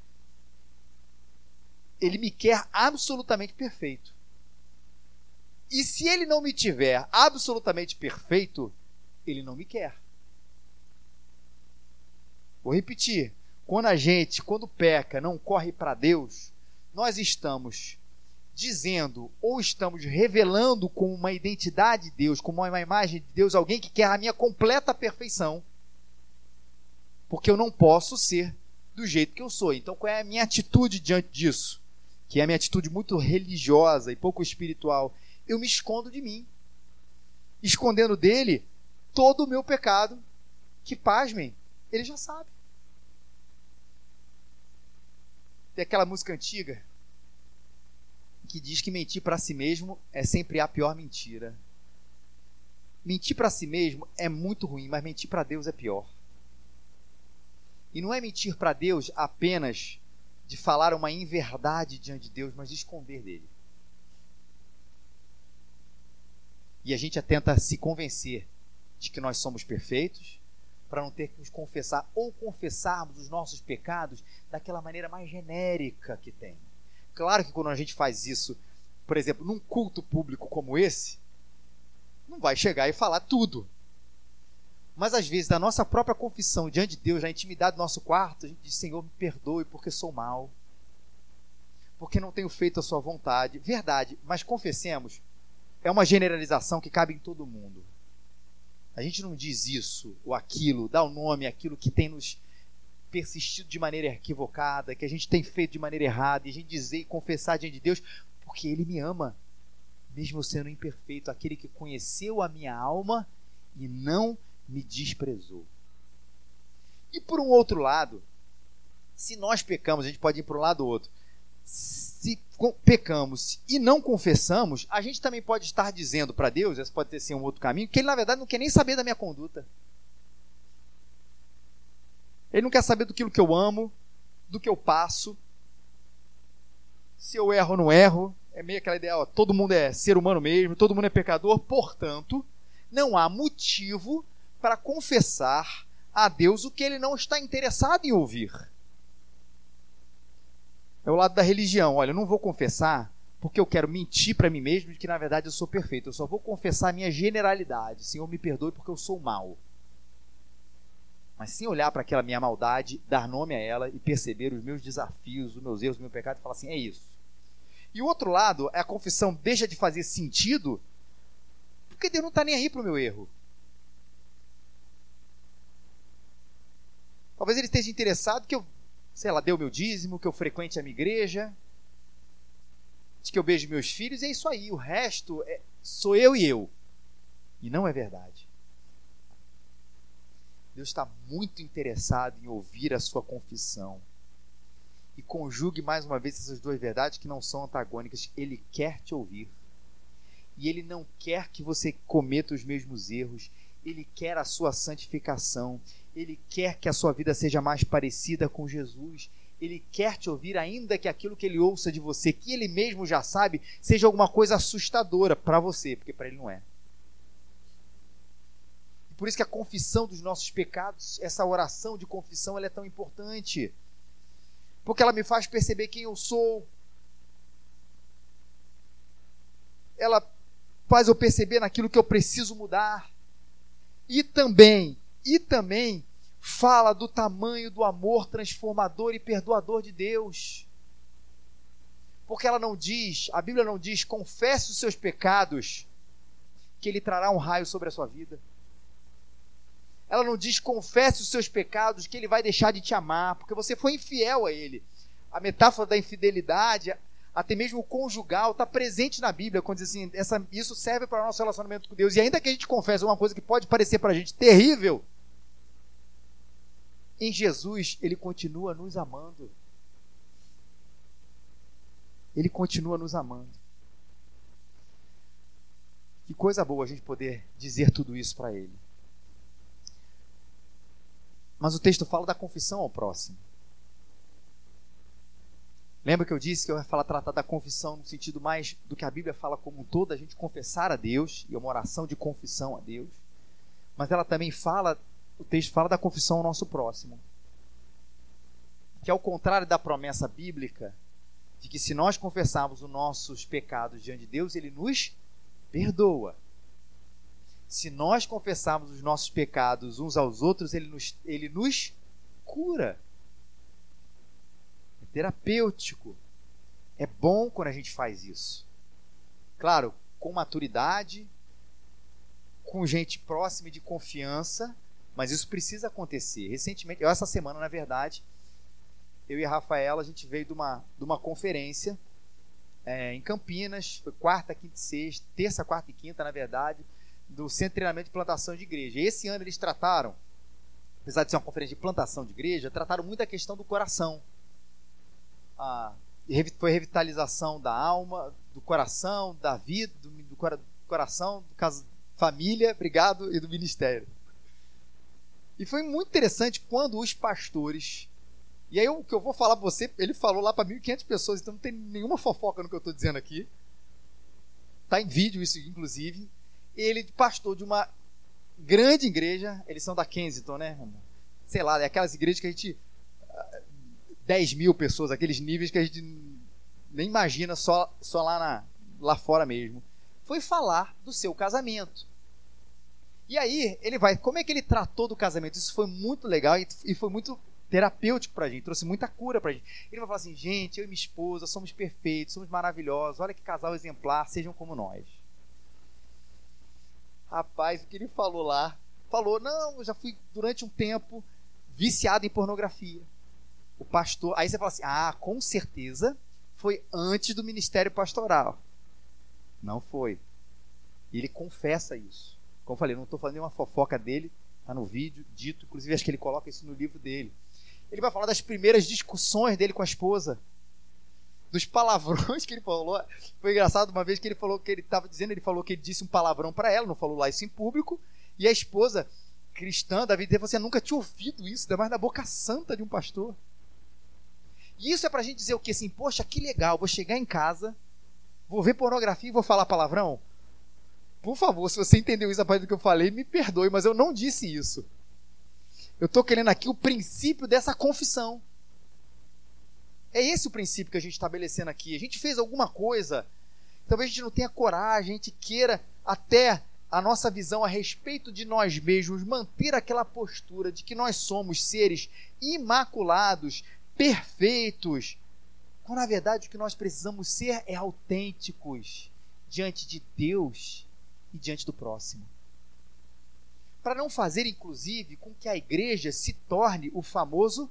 ele me quer absolutamente perfeito. E se ele não me tiver absolutamente perfeito, ele não me quer. Vou repetir. Quando a gente, quando peca, não corre para Deus, nós estamos dizendo ou estamos revelando como uma identidade de Deus, como uma imagem de Deus, alguém que quer a minha completa perfeição, porque eu não posso ser do jeito que eu sou. Então, qual é a minha atitude diante disso? Que é a minha atitude muito religiosa e pouco espiritual. Eu me escondo de mim, escondendo dele todo o meu pecado, que, pasmem, ele já sabe. Tem aquela música antiga, que diz que mentir para si mesmo é sempre a pior mentira. Mentir para si mesmo é muito ruim, mas mentir para Deus é pior. E não é mentir para Deus apenas de falar uma inverdade diante de Deus, mas de esconder dele. E a gente tenta se convencer de que nós somos perfeitos, para não ter que nos confessar ou confessarmos os nossos pecados daquela maneira mais genérica que tem. Claro que quando a gente faz isso, por exemplo, num culto público como esse, não vai chegar e falar tudo. Mas às vezes, na nossa própria confissão diante de Deus, na intimidade do nosso quarto, a gente diz: Senhor, me perdoe porque sou mal, porque não tenho feito a Sua vontade. Verdade, mas confessemos, é uma generalização que cabe em todo mundo. A gente não diz isso ou aquilo, dá o um nome àquilo que tem nos persistido de maneira equivocada, que a gente tem feito de maneira errada, e a gente dizer e confessar diante de Deus, porque Ele me ama, mesmo sendo imperfeito, aquele que conheceu a minha alma e não me desprezou. E por um outro lado, Se nós pecamos, a gente pode ir para um lado ou outro. Se pecamos e não confessamos, a gente também pode estar dizendo para Deus, esse pode ter sido um outro caminho, que ele na verdade não quer nem saber da minha conduta. Ele não quer saber do que eu amo, do que eu passo. Se eu erro ou não erro, é meio aquela ideia, ó, todo mundo é ser humano mesmo, todo mundo é pecador, portanto, não há motivo para confessar a Deus o que ele não está interessado em ouvir. É o lado da religião. Olha, eu não vou confessar porque eu quero mentir para mim mesmo de que na verdade eu sou perfeito. Eu só vou confessar a minha generalidade. Senhor, me perdoe porque eu sou mal. Mas sem olhar para aquela minha maldade, dar nome a ela e perceber os meus desafios, os meus erros, o meu pecado e falar assim: é isso. E o outro lado, é a confissão deixa de fazer sentido porque Deus não está nem aí para o meu erro. Talvez ele esteja interessado que eu, sei lá, dê o meu dízimo, que eu frequente a minha igreja, que eu beijo meus filhos, e é isso aí. O resto é, sou eu e eu. E não é verdade. Deus está muito interessado em ouvir a sua confissão. E conjugue mais uma vez essas duas verdades que não são antagônicas. Ele quer te ouvir. E ele não quer que você cometa os mesmos erros. Ele quer a sua santificação. Ele quer que a sua vida seja mais parecida com Jesus. Ele quer te ouvir, ainda que aquilo que ele ouça de você, que ele mesmo já sabe, seja alguma coisa assustadora para você, porque para ele não é. Por isso que a confissão dos nossos pecados, essa oração de confissão, ela é tão importante. Porque ela me faz perceber quem eu sou. Ela faz eu perceber naquilo que eu preciso mudar. E também e também fala do tamanho do amor transformador e perdoador de Deus. Porque ela não diz, a Bíblia não diz, confesse os seus pecados, que ele trará um raio sobre a sua vida. Ela não diz, confesse os seus pecados, que ele vai deixar de te amar, porque você foi infiel a ele. A metáfora da infidelidade, até mesmo o conjugal, está presente na Bíblia, quando diz assim, essa, isso serve para o nosso relacionamento com Deus. E ainda que a gente confesse uma coisa que pode parecer para a gente terrível, em Jesus, Ele continua nos amando. Ele continua nos amando. Que coisa boa a gente poder dizer tudo isso para Ele. Mas o texto fala da confissão ao próximo. Lembra que eu disse que eu ia falar tratar da confissão no sentido mais do que a Bíblia fala como um todo, a gente confessar a Deus, e é uma oração de confissão a Deus. Mas ela também fala o texto fala da confissão ao nosso próximo. Que ao contrário da promessa bíblica, de que se nós confessarmos os nossos pecados diante de Deus, Ele nos perdoa. Se nós confessarmos os nossos pecados uns aos outros, Ele nos, ele nos cura. É terapêutico. É bom quando a gente faz isso. Claro, com maturidade, com gente próxima e de confiança, mas isso precisa acontecer. Recentemente, eu, essa semana, na verdade, eu e a Rafaela, a gente veio de uma, de uma conferência é, em Campinas, foi quarta, quinta e sexta, terça, quarta e quinta, na verdade, do Centro de Treinamento de Plantação de Igreja. Esse ano eles trataram, apesar de ser uma conferência de plantação de igreja, trataram muito a questão do coração. A, foi revitalização da alma, do coração, da vida, do, do, coração, do caso, família, obrigado, e do ministério. E foi muito interessante quando os pastores. E aí o que eu vou falar para você, ele falou lá para 1.500 pessoas, então não tem nenhuma fofoca no que eu estou dizendo aqui. Tá em vídeo isso, inclusive. Ele, pastor de uma grande igreja, eles são da Kensington, né? Sei lá, é aquelas igrejas que a gente. 10 mil pessoas, aqueles níveis que a gente nem imagina só, só lá, na, lá fora mesmo. Foi falar do seu casamento. E aí, ele vai. Como é que ele tratou do casamento? Isso foi muito legal e, e foi muito terapêutico pra gente, trouxe muita cura pra gente. Ele vai falar assim: gente, eu e minha esposa somos perfeitos, somos maravilhosos, olha que casal exemplar, sejam como nós. Rapaz, o que ele falou lá? Falou: não, eu já fui durante um tempo viciado em pornografia. O pastor. Aí você fala assim: ah, com certeza foi antes do ministério pastoral. Não foi. E ele confessa isso. Como eu falei, não estou falando nenhuma fofoca dele, está no vídeo, dito, inclusive acho que ele coloca isso no livro dele. Ele vai falar das primeiras discussões dele com a esposa. Dos palavrões que ele falou. Foi engraçado uma vez que ele falou que ele estava dizendo, ele falou que ele disse um palavrão para ela, não falou lá isso em público, e a esposa cristã da vida assim: nunca tinha ouvido isso, ainda mais na boca santa de um pastor. E isso é pra gente dizer o que assim, poxa, que legal, vou chegar em casa, vou ver pornografia e vou falar palavrão? Por favor, se você entendeu isso a partir do que eu falei, me perdoe, mas eu não disse isso. Eu estou querendo aqui o princípio dessa confissão. É esse o princípio que a gente está estabelecendo aqui. A gente fez alguma coisa, talvez a gente não tenha coragem, a gente queira até a nossa visão a respeito de nós mesmos manter aquela postura de que nós somos seres imaculados, perfeitos, quando na verdade o que nós precisamos ser é autênticos diante de Deus e diante do próximo. Para não fazer, inclusive, com que a igreja se torne o famoso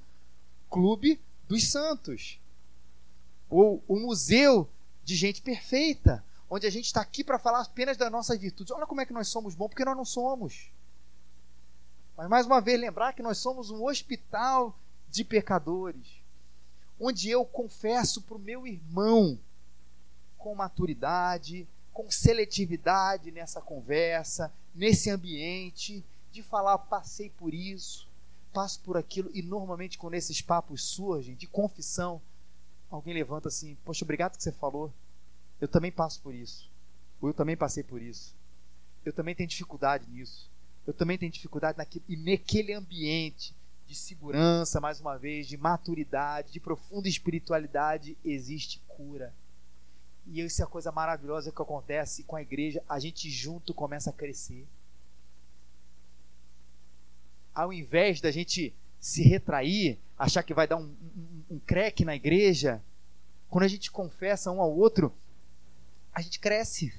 clube dos santos ou o museu de gente perfeita, onde a gente está aqui para falar apenas das nossas virtudes. Olha como é que nós somos bons, porque nós não somos. Mas mais uma vez lembrar que nós somos um hospital de pecadores, onde eu confesso para o meu irmão com maturidade, com seletividade nessa conversa, nesse ambiente, de falar, passei por isso, passo por aquilo, e normalmente quando esses papos surgem de confissão, alguém levanta assim, poxa, obrigado que você falou, eu também passo por isso, ou eu também passei por isso, eu também tenho dificuldade nisso, eu também tenho dificuldade naquilo, e naquele ambiente de segurança, mais uma vez, de maturidade, de profunda espiritualidade, existe cura. E isso é a coisa maravilhosa que acontece com a igreja, a gente junto começa a crescer. Ao invés da gente se retrair, achar que vai dar um, um, um creque na igreja, quando a gente confessa um ao outro, a gente cresce.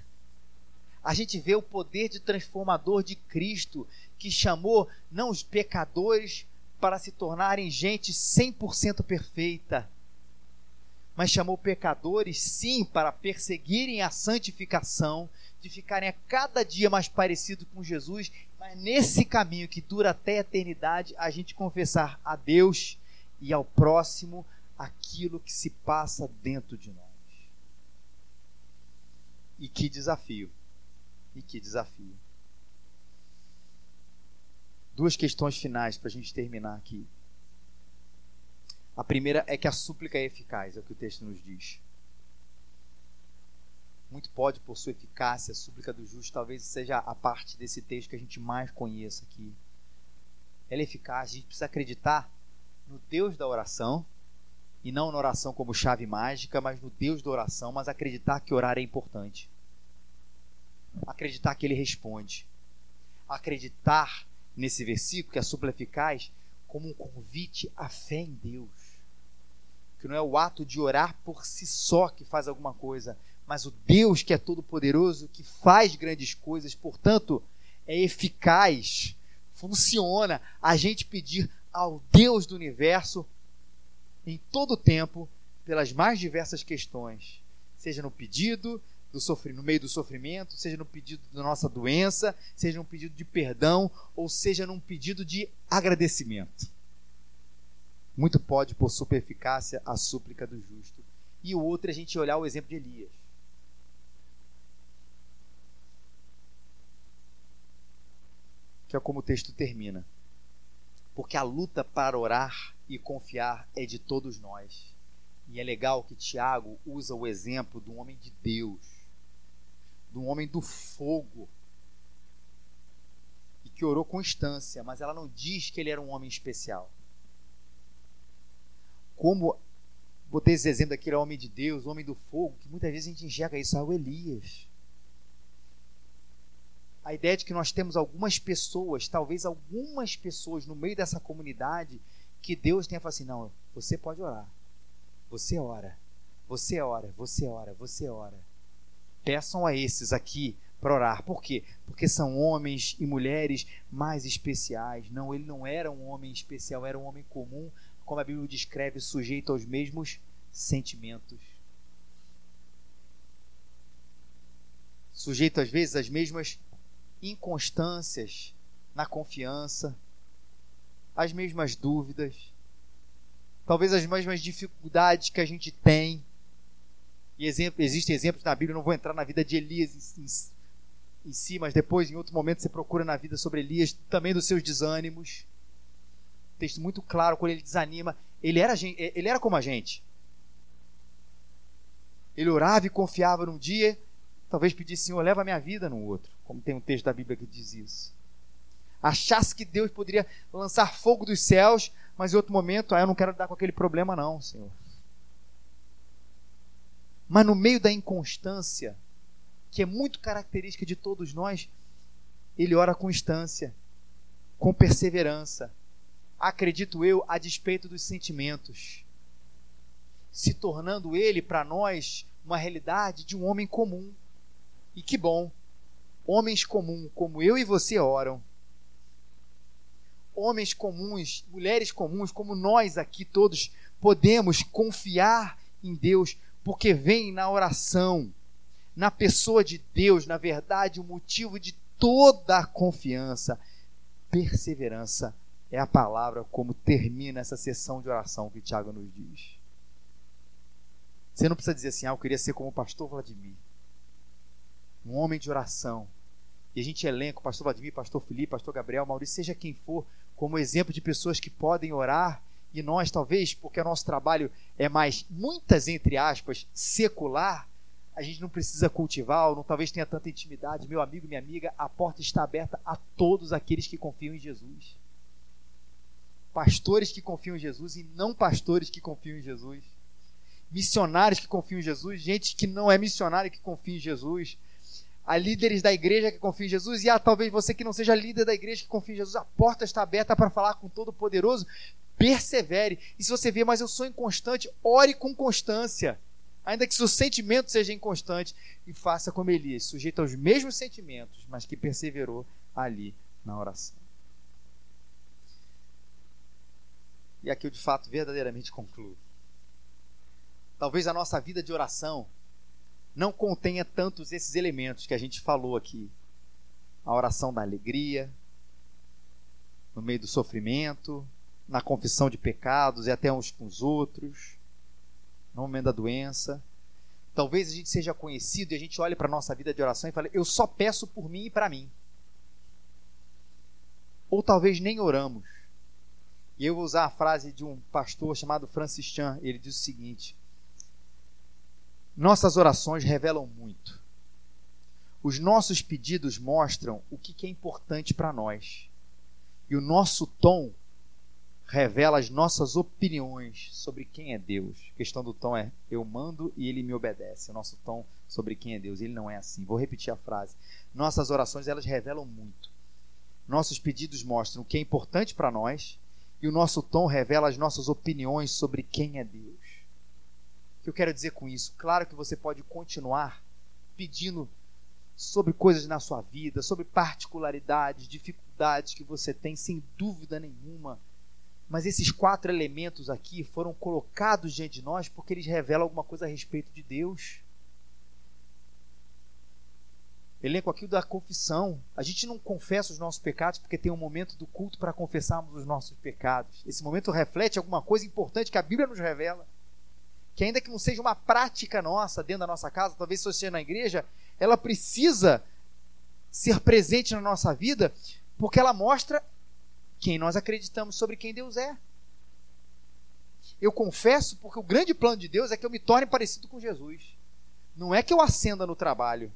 A gente vê o poder de transformador de Cristo, que chamou não os pecadores para se tornarem gente 100% perfeita, mas chamou pecadores, sim, para perseguirem a santificação, de ficarem a cada dia mais parecidos com Jesus, mas nesse caminho que dura até a eternidade, a gente confessar a Deus e ao próximo aquilo que se passa dentro de nós. E que desafio! E que desafio! duas questões finais para a gente terminar aqui. A primeira é que a súplica é eficaz, é o que o texto nos diz. Muito pode, por sua eficácia, a súplica do justo talvez seja a parte desse texto que a gente mais conheça aqui. Ela é eficaz, a gente precisa acreditar no Deus da oração, e não na oração como chave mágica, mas no Deus da oração, mas acreditar que orar é importante. Acreditar que ele responde. Acreditar nesse versículo, que a súplica é eficaz, como um convite à fé em Deus. Que não é o ato de orar por si só que faz alguma coisa, mas o Deus que é todo-poderoso, que faz grandes coisas, portanto, é eficaz, funciona a gente pedir ao Deus do universo em todo o tempo pelas mais diversas questões, seja no pedido, do sofrimento, no meio do sofrimento, seja no pedido da nossa doença, seja num pedido de perdão, ou seja num pedido de agradecimento. Muito pode, por super eficácia, a súplica do justo. E o outro é a gente olhar o exemplo de Elias. Que é como o texto termina. Porque a luta para orar e confiar é de todos nós. E é legal que Tiago usa o exemplo de um homem de Deus do homem do fogo e que orou com instância, mas ela não diz que ele era um homem especial. Como botei esse exemplo daquele homem de Deus, homem do fogo, que muitas vezes a gente enxerga isso, ah, o Elias. A ideia de que nós temos algumas pessoas, talvez algumas pessoas no meio dessa comunidade, que Deus tenha falado assim: não, você pode orar, você ora, você ora, você ora, você ora peçam a esses aqui para orar. Por quê? Porque são homens e mulheres mais especiais. Não, ele não era um homem especial, era um homem comum, como a Bíblia descreve, sujeito aos mesmos sentimentos. Sujeito às vezes às mesmas inconstâncias na confiança, às mesmas dúvidas, talvez as mesmas dificuldades que a gente tem. E exemplo, existem exemplos na Bíblia, não vou entrar na vida de Elias em, em, em si, mas depois, em outro momento, você procura na vida sobre Elias, também dos seus desânimos. Texto muito claro, quando ele desanima, ele era, ele era como a gente. Ele orava e confiava num dia, talvez pedisse, Senhor, leva a minha vida no outro, como tem um texto da Bíblia que diz isso. Achasse que Deus poderia lançar fogo dos céus, mas em outro momento, ah, eu não quero dar com aquele problema, não, Senhor. Mas no meio da inconstância, que é muito característica de todos nós, ele ora com instância, com perseverança, acredito eu, a despeito dos sentimentos, se tornando ele para nós uma realidade de um homem comum. E que bom, homens comuns como eu e você oram. Homens comuns, mulheres comuns, como nós aqui todos, podemos confiar em Deus, porque vem na oração, na pessoa de Deus, na verdade, o motivo de toda a confiança, perseverança é a palavra como termina essa sessão de oração que Tiago nos diz. Você não precisa dizer assim, ah, eu queria ser como o pastor Vladimir. Um homem de oração. E a gente elenca o pastor Vladimir, pastor Felipe, pastor Gabriel, Maurício, seja quem for, como exemplo de pessoas que podem orar e nós, talvez, porque o nosso trabalho é mais, muitas entre aspas, secular, a gente não precisa cultivar, ou não, talvez tenha tanta intimidade. Meu amigo, minha amiga, a porta está aberta a todos aqueles que confiam em Jesus pastores que confiam em Jesus e não pastores que confiam em Jesus, missionários que confiam em Jesus, gente que não é missionário que confia em Jesus, há líderes da igreja que confiam em Jesus e há talvez você que não seja líder da igreja que confia em Jesus, a porta está aberta para falar com todo poderoso, persevere. E se você vê, mas eu sou inconstante, ore com constância. Ainda que seu sentimento seja inconstante, e faça como Elias, sujeito aos mesmos sentimentos, mas que perseverou ali na oração. E aqui eu de fato verdadeiramente concluo. Talvez a nossa vida de oração não contenha tantos esses elementos que a gente falou aqui. A oração da alegria, no meio do sofrimento, na confissão de pecados e até uns com os outros, no momento da doença. Talvez a gente seja conhecido e a gente olhe para a nossa vida de oração e fale: Eu só peço por mim e para mim. Ou talvez nem oramos. E eu vou usar a frase de um pastor chamado Francis Chan. Ele diz o seguinte: Nossas orações revelam muito. Os nossos pedidos mostram o que é importante para nós. E o nosso tom revela as nossas opiniões sobre quem é Deus. A questão do tom é: eu mando e ele me obedece. O nosso tom sobre quem é Deus, ele não é assim. Vou repetir a frase. Nossas orações, elas revelam muito. Nossos pedidos mostram o que é importante para nós e o nosso tom revela as nossas opiniões sobre quem é Deus. O que eu quero dizer com isso? Claro que você pode continuar pedindo sobre coisas na sua vida, sobre particularidades, dificuldades que você tem, sem dúvida nenhuma. Mas esses quatro elementos aqui foram colocados diante de nós porque eles revelam alguma coisa a respeito de Deus elenco aqui da confissão. A gente não confessa os nossos pecados porque tem um momento do culto para confessarmos os nossos pecados. Esse momento reflete alguma coisa importante que a Bíblia nos revela. Que ainda que não seja uma prática nossa dentro da nossa casa, talvez se você na igreja, ela precisa ser presente na nossa vida porque ela mostra quem nós acreditamos sobre quem Deus é. Eu confesso porque o grande plano de Deus é que eu me torne parecido com Jesus. Não é que eu acenda no trabalho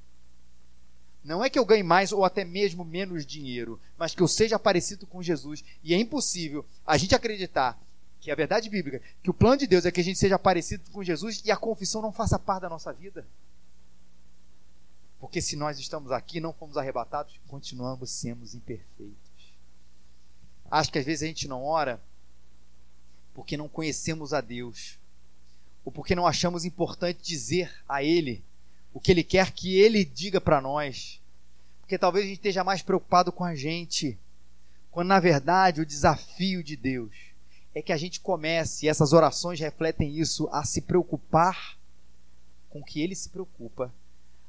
não é que eu ganhe mais ou até mesmo menos dinheiro, mas que eu seja parecido com Jesus. E é impossível a gente acreditar que a verdade bíblica, que o plano de Deus é que a gente seja parecido com Jesus e a confissão não faça parte da nossa vida. Porque se nós estamos aqui, não fomos arrebatados, continuamos sendo imperfeitos. Acho que às vezes a gente não ora porque não conhecemos a Deus, ou porque não achamos importante dizer a Ele o que Ele quer que Ele diga para nós. Porque talvez a gente esteja mais preocupado com a gente, quando na verdade o desafio de Deus é que a gente comece, e essas orações refletem isso, a se preocupar com que Ele se preocupa,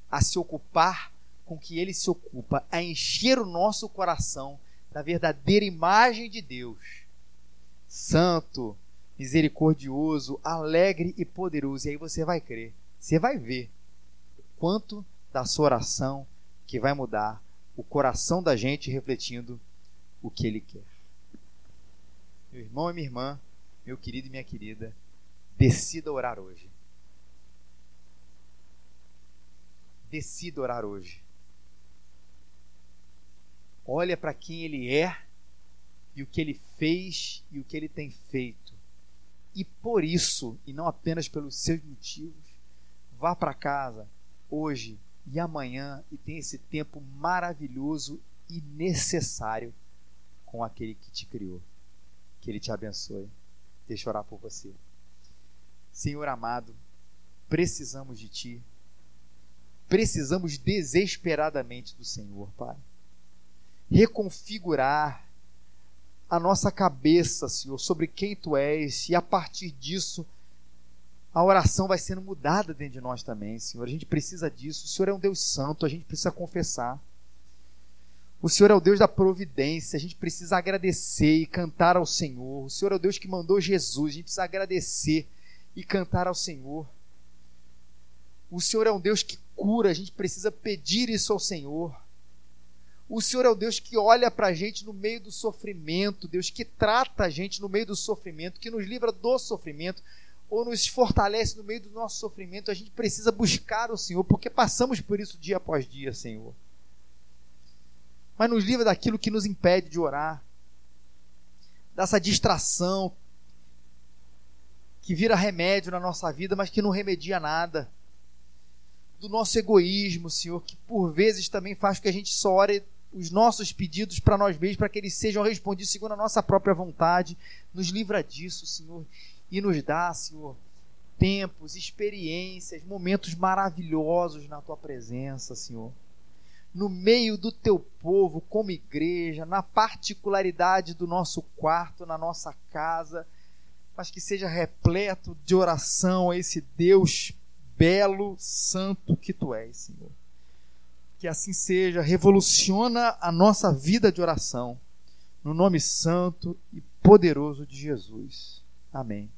a se ocupar com que Ele se ocupa, a encher o nosso coração da verdadeira imagem de Deus, santo, misericordioso, alegre e poderoso. E aí você vai crer, você vai ver o quanto da sua oração que vai mudar o coração da gente refletindo o que ele quer. Meu irmão e minha irmã, meu querido e minha querida, decida orar hoje. Decida orar hoje. Olha para quem ele é e o que ele fez e o que ele tem feito. E por isso, e não apenas pelos seus motivos, vá para casa hoje e amanhã e tenha esse tempo maravilhoso e necessário com aquele que te criou. Que ele te abençoe. Deixa eu orar por você. Senhor amado, precisamos de ti. Precisamos desesperadamente do Senhor, Pai. Reconfigurar a nossa cabeça, Senhor, sobre quem tu és, e a partir disso, a oração vai sendo mudada dentro de nós também, Senhor. A gente precisa disso. O Senhor é um Deus santo, a gente precisa confessar. O Senhor é o Deus da providência, a gente precisa agradecer e cantar ao Senhor. O Senhor é o Deus que mandou Jesus, a gente precisa agradecer e cantar ao Senhor. O Senhor é um Deus que cura, a gente precisa pedir isso ao Senhor. O Senhor é o Deus que olha para a gente no meio do sofrimento, Deus que trata a gente no meio do sofrimento, que nos livra do sofrimento, ou nos fortalece no meio do nosso sofrimento. A gente precisa buscar o Senhor, porque passamos por isso dia após dia, Senhor mas nos livra daquilo que nos impede de orar, dessa distração que vira remédio na nossa vida, mas que não remedia nada, do nosso egoísmo, Senhor, que por vezes também faz com que a gente só ore os nossos pedidos para nós mesmos, para que eles sejam respondidos segundo a nossa própria vontade. Nos livra disso, Senhor, e nos dá, Senhor, tempos, experiências, momentos maravilhosos na tua presença, Senhor no meio do teu povo, como igreja, na particularidade do nosso quarto, na nossa casa, mas que seja repleto de oração a esse Deus belo, santo que tu és, Senhor. Que assim seja, revoluciona a nossa vida de oração, no nome santo e poderoso de Jesus. Amém.